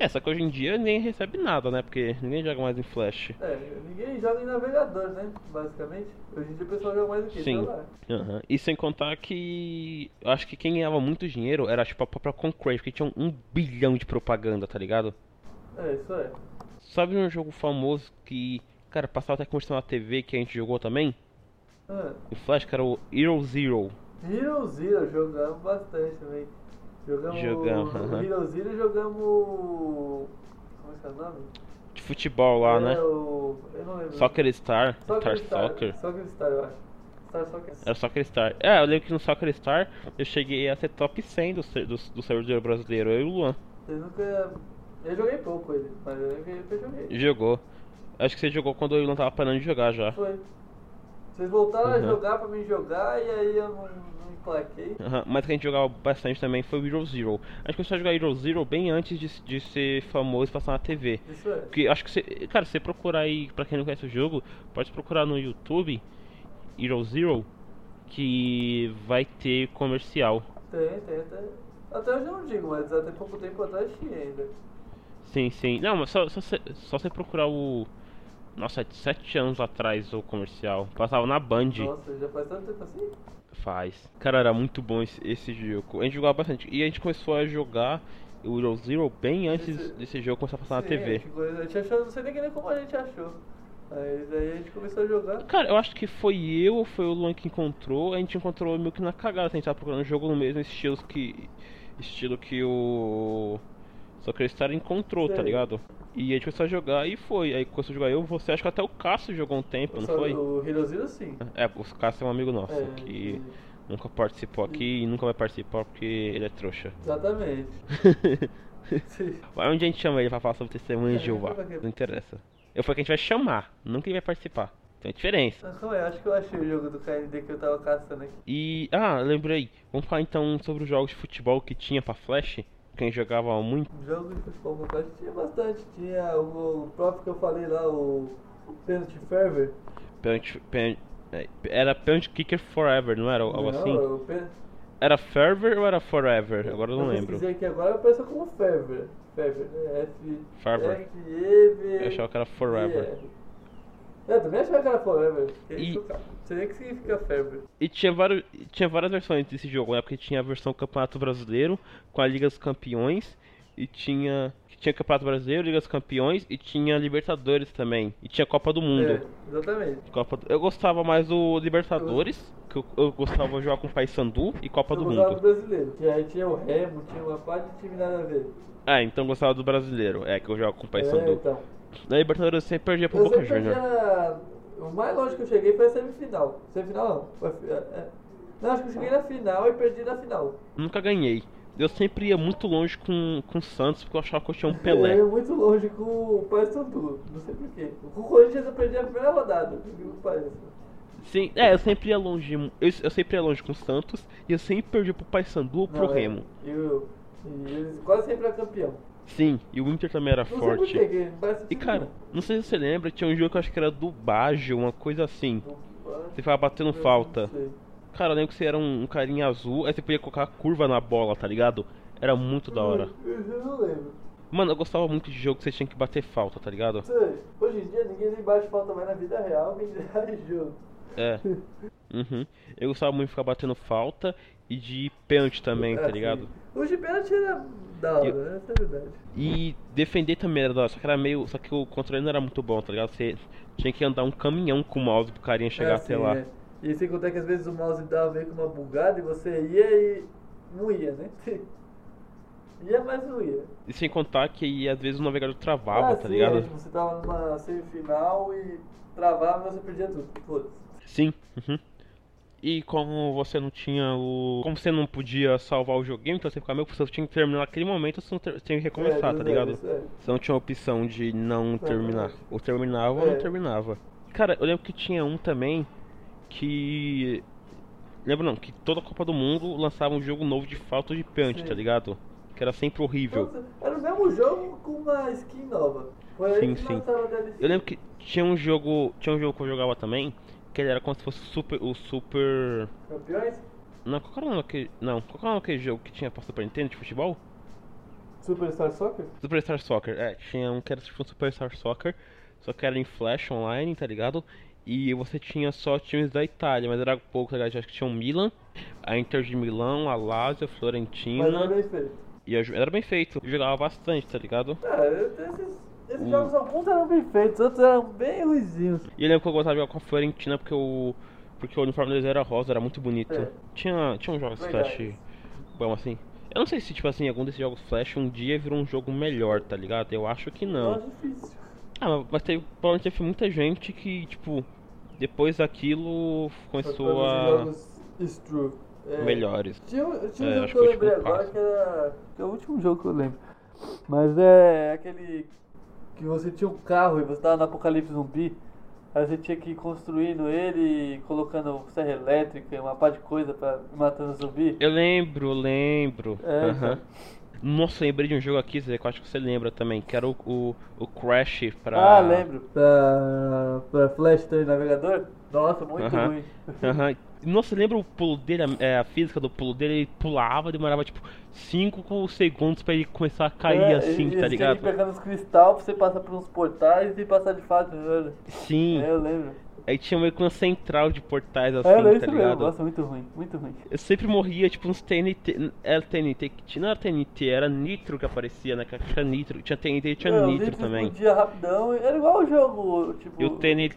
É, só que hoje em dia ninguém recebe nada, né? Porque ninguém joga mais em Flash. É, ninguém joga em navegador, né? Basicamente. Hoje em dia o pessoal joga mais o quê? Sim. Aham. E sem contar que. Eu acho que quem ganhava muito dinheiro era tipo a própria Concrave, porque tinha um, bilhão de propaganda, tá ligado? É, isso é. Sabe um jogo famoso que, cara, passava até comercial na TV que a gente jogou também? Ah, Em Flash, que era o Hero Zero. Hero Zero, jogamos bastante também. Jogamos. Jogamos, o aham. Hero Zero jogamos. Como é que é o nome? De futebol lá, é, né? O... Eu não lembro. Soccer Star, Soccer Star Soccer. Soccer Star, eu acho. Star Soccer. Era Soccer Star. É, eu lembro que no Soccer Star eu cheguei a ser top 100 do, do, do servidor brasileiro, eu e o Luan. Eu nunca. Eu joguei pouco ele, mas eu que eu joguei. Jogou. Acho que você jogou quando eu o Luan tava parando de jogar já. Foi. Vocês voltaram a Uhum. jogar pra mim jogar e aí eu não, Aham, Mas que a gente jogava bastante também foi o Hero Zero. Acho que eu só jogar Hero Zero bem antes de, de ser famoso e passar na TV. Isso é. Porque acho que você. Cara, você procurar aí, pra quem não conhece o jogo, pode procurar no YouTube Hero Zero que vai ter comercial. Tem, tem até. Até hoje eu não digo, mas até pouco tempo atrás tinha ainda. Sim, sim. Não, mas só, só, você- só você procurar o. Nossa, sete anos atrás o comercial. Passava na Band. Nossa, já faz tanto tempo assim? Faz. Cara, era muito bom esse, esse jogo. A gente jogava bastante. E a gente começou a jogar o Hero Zero bem antes Esse- desse jogo começar a passar na Sim, TV. A gente, a gente achou, não sei nem como a gente achou. Mas aí a gente começou a jogar. Cara, eu acho que foi eu ou foi o Luan que encontrou. A gente encontrou meio que na cagada. A gente tava procurando um jogo no mesmo estilo que. Estilo que o. Soccer Star encontrou, tá ligado? E a gente começou a jogar e foi. Aí começou a jogar eu, você, acho que até o Cássio jogou um tempo, não Só foi? O Hero Zero sim. É, o Cássio é um amigo nosso É, que e- nunca participou aqui e nunca vai participar porque ele é trouxa. Exatamente. Vai onde a gente chama ele pra falar sobre testemunha de É, Jeová. pra quê? Não interessa. Eu falei que a gente vai chamar, nunca ele vai participar. Tem diferença. Mas calma aí, acho que eu achei o jogo do KND que eu tava caçando aqui. E. Ah, lembrei. Vamos falar então sobre os jogos de futebol que tinha pra Flash. Quem jogava muito. Jogos de futebol com Flash tinha bastante. Tinha o, o próprio que eu falei lá, o Penalty Ferver. Penalty- pen- é, Era Penalty Kicker Forever, não era algo assim? o pen... Era Ferver ou era Forever? Agora eu não lembro. pesquisei aqui agora, apareceu como Ferver. Ferver, né? F... Ferver. F, E, V... Eu achava que era Forever. É, Eu também achava que era Forever. E-. Não sei nem o que significa Ferver. E tinha, vários, tinha várias versões desse jogo, né? Porque tinha a versão Campeonato Brasileiro com a Liga dos Campeões. E tinha. Tinha Campeonato Brasileiro, Liga dos Campeões e tinha Libertadores também. E tinha Copa do Mundo. É, exatamente. Copa do- Eu gostava mais do Libertadores, que eu, eu gostava de jogar com o Paysandu e Copa eu do gostava do Mundo. brasileiro. Que aí tinha o Remo, tinha uma parte de time nada a ver. Ah, então eu gostava do Brasileiro, é que eu jogo com o É, Paysandu. então. Na Libertadores eu sempre perdia pro Eu Boca sempre Junior. perdia- O mais longe que eu cheguei foi a semifinal. Semifinal não. É, é. Não, acho que eu cheguei na final e perdi na final. Nunca ganhei. Eu sempre ia muito longe com, com o Santos porque eu achava que eu tinha um Eu Pelé. ia muito longe com o Paysandu. Não sei porquê. Com o Corinthians eu perdi a primeira rodada. por que. Sim, é, eu sempre ia longe. Eu, eu sempre ia longe com o Santos e eu sempre perdi pro Paysandu ou pro Não, é. Remo. E, o- e eles quase sempre é campeão. Sim, e o Inter também era Não forte. parece E cara, não sei se você lembra, tinha um jogo que eu acho que era do Baggio, uma coisa assim. Você ficava batendo falta. Cara, eu lembro que você era um, um carinha azul, aí você podia colocar a curva na bola, tá ligado? Era muito da hora. Eu, não lembro. Mano, eu gostava muito de jogo que você tinha que bater falta, tá ligado? Sei. Hoje em dia ninguém nem bate falta mais na vida real, dirá em jogo. É. Uhum. Eu gostava muito de ficar batendo falta e de pênalti também, tá Assim, ligado? O de pênalti era da hora, Eu- essa é verdade. E defender também era da hora, só que era meio. Só que o controle não era muito bom, tá ligado? Você tinha que andar um caminhão com o mouse pro carinha chegar É até assim, lá. né? E sem contar que às vezes o mouse dava meio que uma bugada e você ia e não ia, né? ia, mas não ia. E sem contar que às vezes o navegador travava, Ah, tá sim, ligado? é, tipo, você tava numa semifinal e travava e você perdia tudo. Foda-se. Sim. Uhum. E como você não tinha o. Como você não podia salvar o joguinho, então você ficava meio que você tinha que terminar naquele momento, você não ter- tinha que recomeçar, É, tá é, ligado? é. Você não tinha a opção de não terminar. Ou terminava ou É. não terminava. Cara, eu lembro que tinha um também que. Lembro não, que toda a Copa do Mundo lançava um jogo novo de falta de Sim. tá ligado? Que era sempre horrível. Nossa, era o mesmo jogo com uma skin nova. Sim, sim. Eu lembro que tinha um jogo. Tinha um jogo que eu jogava também, que ele era como se fosse super, o super. Campeões? Não, qual era o nome daquele. Não, qual era o nome daquele jogo que tinha pra Super Nintendo de futebol? Superstar Soccer? Superstar Soccer, é, tinha um que era tipo um Superstar Soccer, só que era em Flash online, tá ligado? E você tinha só times da Itália, mas era pouco, tá ligado? Acho que tinha o Milan, a Inter de Milão, a Lazio, a Mas Florentina. não é bem feito. E eu, era bem feito, eu jogava bastante, tá ligado? É, esses, esses O- jogos alguns eram bem feitos, outros eram bem ruizinhos. E eu lembro que eu gostava de jogar com a Florentina porque o. Porque o uniforme deles era rosa, era muito bonito. É. Tinha, tinha uns jogos Verdade. Flash bom assim. Eu não sei se, tipo assim, algum desses jogos Flash um dia virou um jogo melhor, tá ligado? Eu acho que não. Não difícil. Ah, mas- teve, provavelmente teve muita gente que, tipo, depois daquilo começou a. jogos. É, melhores. Tinha, um- tinha um É, jogo que eu que o lembrei agora que era. que é o último jogo que eu lembro. Mas é aquele. Que você tinha um carro e você tava no apocalipse zumbi. Aí você tinha que ir construindo ele, e colocando serra elétrica e uma par de coisa pra ir matando zumbi. Eu lembro, eu lembro. É, Aham. Nossa, lembrei de um jogo aqui, Zé, que eu acho que você lembra também, que era o, o, o Crash pra. Ah, lembro. Pra, pra Flash também, navegador. Nossa, muito Aham. ruim. Aham. Nossa, lembra o pulo dele, a, é, a física do pulo dele? Ele pulava, demorava tipo 5 segundos pra ele começar a cair É, assim, e- e tá ligado? Que pegar nos cristal pra você passar por uns portais e passar de fato. né? Sim, É, eu lembro. aí tinha meio que uma central de portais assim, É, era tá isso mesmo. ligado? Nossa, muito ruim, muito ruim. Eu sempre morria, tipo, uns TNT. Era TNT que tinha. Não era TNT, era Nitro que aparecia, né? Que tinha Nitro. Tinha TNT e tinha É, Nitro também. explodia rapidão, era igual o jogo, tipo... E o TNT.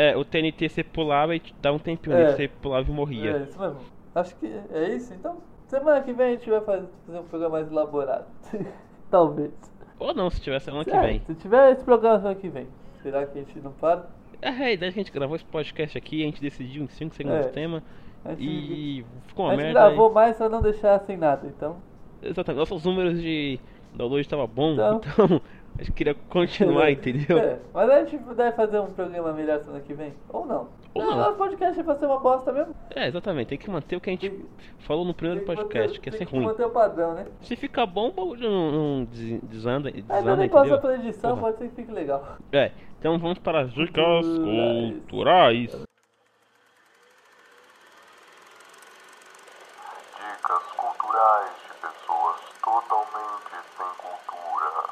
É, o TNT você pulava e dava um tempinho É. você pulava e morria. É, isso mesmo. Acho que é isso, então. Semana que vem a gente vai fazer, fazer um programa mais elaborado. Talvez. Ou não, se tiver semana que É, vem. Se tiver esse programa semana que vem, será que a gente não para? É, a ideia é que a gente gravou esse podcast aqui, a gente decidiu em 5 segundos É. o tema. A gente, E ficou a uma gente merda. gravou mais pra não deixar sem nada, então. Exatamente, nossos números de download estavam bom, Então. então a gente queria continuar, entendeu? É, mas a gente deve fazer um programa melhor semana que vem. Ou não. Ou Ah, não. Nosso podcast é pra ser uma bosta mesmo. É, exatamente, tem que manter o que a gente Tem- falou no primeiro Tem que podcast, manter- que tem ser ruim. manter o padrão, né? Se ficar bom, o bagulho não, não des- desanda, desanda também passa pela edição, Porra. pode ser que fique legal. É, então vamos para as dicas Culturais. culturais. Dicas culturais de pessoas totalmente sem cultura.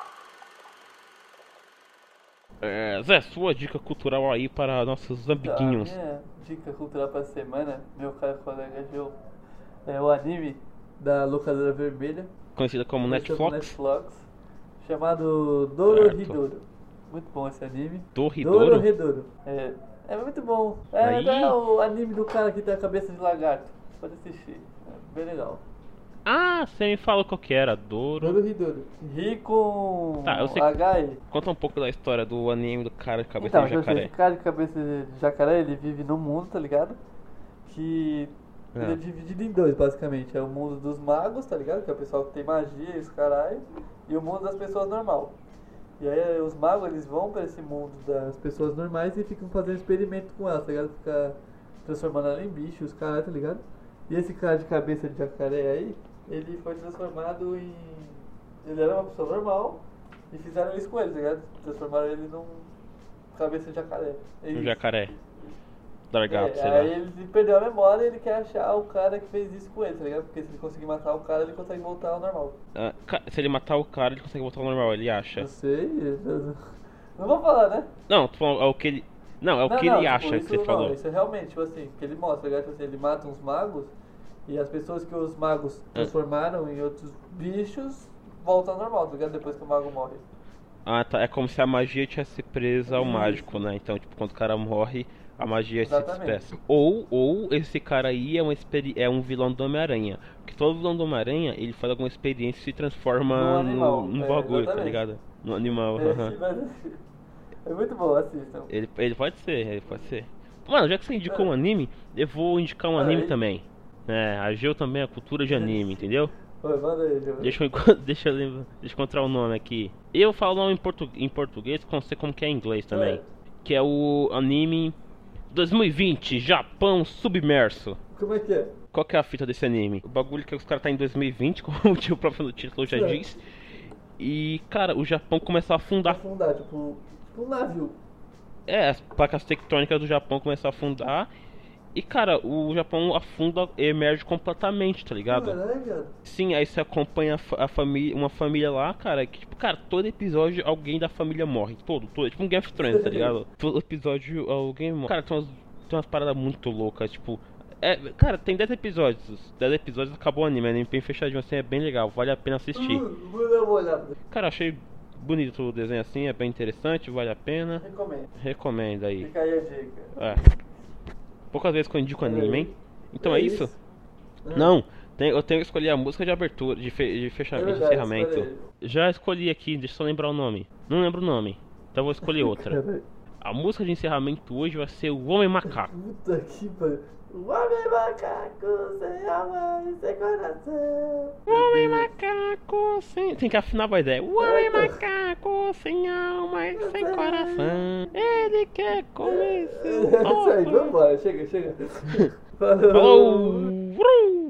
É, Zé, sua dica cultural aí para nossos amiguinhos. minha dica cultural pra semana, meu cara colega viu é o anime da locadora vermelha. Conhecida como Netflix. Netflix, chamado Dorohedoro. Muito bom esse anime. Dorridouro. Dorohedoro. É, é muito bom. É, Aí- é o anime do cara que tem a cabeça de lagarto. Pode assistir. É bem legal. Ah, você me falou qual que era, Douro. Dorohedoro. Ri com Tá, eu sei- HE. Conta um pouco da história do anime do cara de cabeça Então, de jacaré. esse cara de cabeça de jacaré, ele vive num mundo, tá ligado? Que ele É. é dividido em dois, basicamente. É o mundo dos magos, tá ligado? Que é o pessoal que tem magia e os caralho. E o mundo das pessoas normal. E aí os magos, eles vão pra esse mundo das pessoas normais e ficam fazendo experimento com elas, tá ligado? Fica transformando ela em bicho, os caras, tá ligado? E esse cara de cabeça de jacaré aí, ele foi transformado em... Ele era uma pessoa normal e fizeram isso com ele, tá ligado? Transformaram ele num cabeça de jacaré. É Um jacaré. Largato, É, sei aí lá. ele perdeu a memória e ele quer achar o cara que fez isso com ele, tá ligado? Porque se ele conseguir matar o cara, ele consegue voltar ao normal. Ah, se ele matar o cara, ele consegue voltar ao normal, ele acha. Eu sei, eu- não vou falar, né? Não, falando, é o que ele. Não, é o não, que não, ele tipo, acha que isso você não, falou. Isso é realmente, tipo assim, que ele mostra, tá ligado? Tipo assim, ele mata uns magos e as pessoas que os magos É. transformaram em outros bichos voltam ao normal, tá ligado? Depois que o mago morre. Ah, tá. É como se a magia tivesse presa ao mágico, né? Então, tipo, quando o cara morre, a magia se Exatamente. despeça. Ou, ou esse cara aí é, experi é um vilão do Homem-Aranha. Porque todo vilão do Homem-Aranha, ele faz alguma experiência e se transforma Num no, num é, bagulho, tá ligado? No animal. É, é muito bom, assistam. Ele, ele pode ser, ele pode ser. Mano, já que você indicou É. um anime, eu vou indicar um anime também. É, a Geo também é a cultura de anime, entendeu? Oi, aí. Deixa eu, deixa eu, deixa eu encontrar o nome aqui. Eu falo nome em, portu, em português, não sei como que é em inglês também. É. Que é o anime 2020, Japão Submerso. Como é que é? Qual que é a fita desse anime? O bagulho que os caras tá em 2020, como o próprio título já É. diz. E, cara, o Japão começou a afundar. Afundar, tipo, tipo um navio. É, as placas tectônicas do Japão começaram a afundar. E cara, o Japão afunda, emerge completamente, tá ligado? Caralho, cara. Sim, aí você acompanha a, fa- a família, uma família lá, cara, que tipo, cara, todo episódio alguém da família morre. Todo, todo. Tipo um Game of Thrones, tá ligado? Todo episódio alguém morre. Cara, tem umas, tem umas paradas muito loucas, tipo. É, cara, tem 10 episódios. 10 episódios acabou o anime, anime bem fechadinho assim, é bem legal, vale a pena assistir. Olhada. Cara, achei bonito o desenho assim, é bem interessante, vale a pena. Recomendo. Recomendo aí. Fica aí a dica. É. Poucas vezes que eu indico anime, hein? Então é, É isso? isso. Não, tem- eu tenho que escolher a música de abertura, de, fe, de É fechamento, de verdade, encerramento. Já escolhi aqui, deixa eu só lembrar o nome. Não lembro o nome, então vou escolher outra. A música de encerramento hoje vai ser o Homem Macaco. Puta que pariu. O homem macaco sem alma e sem coração. O Homem Macaco sem. Tem que afinar a voz dela. O Homem. Macaco sem alma e sem coração. Ele quer comer É seu isso aí, vambora, chega, chega. Falou. Falou!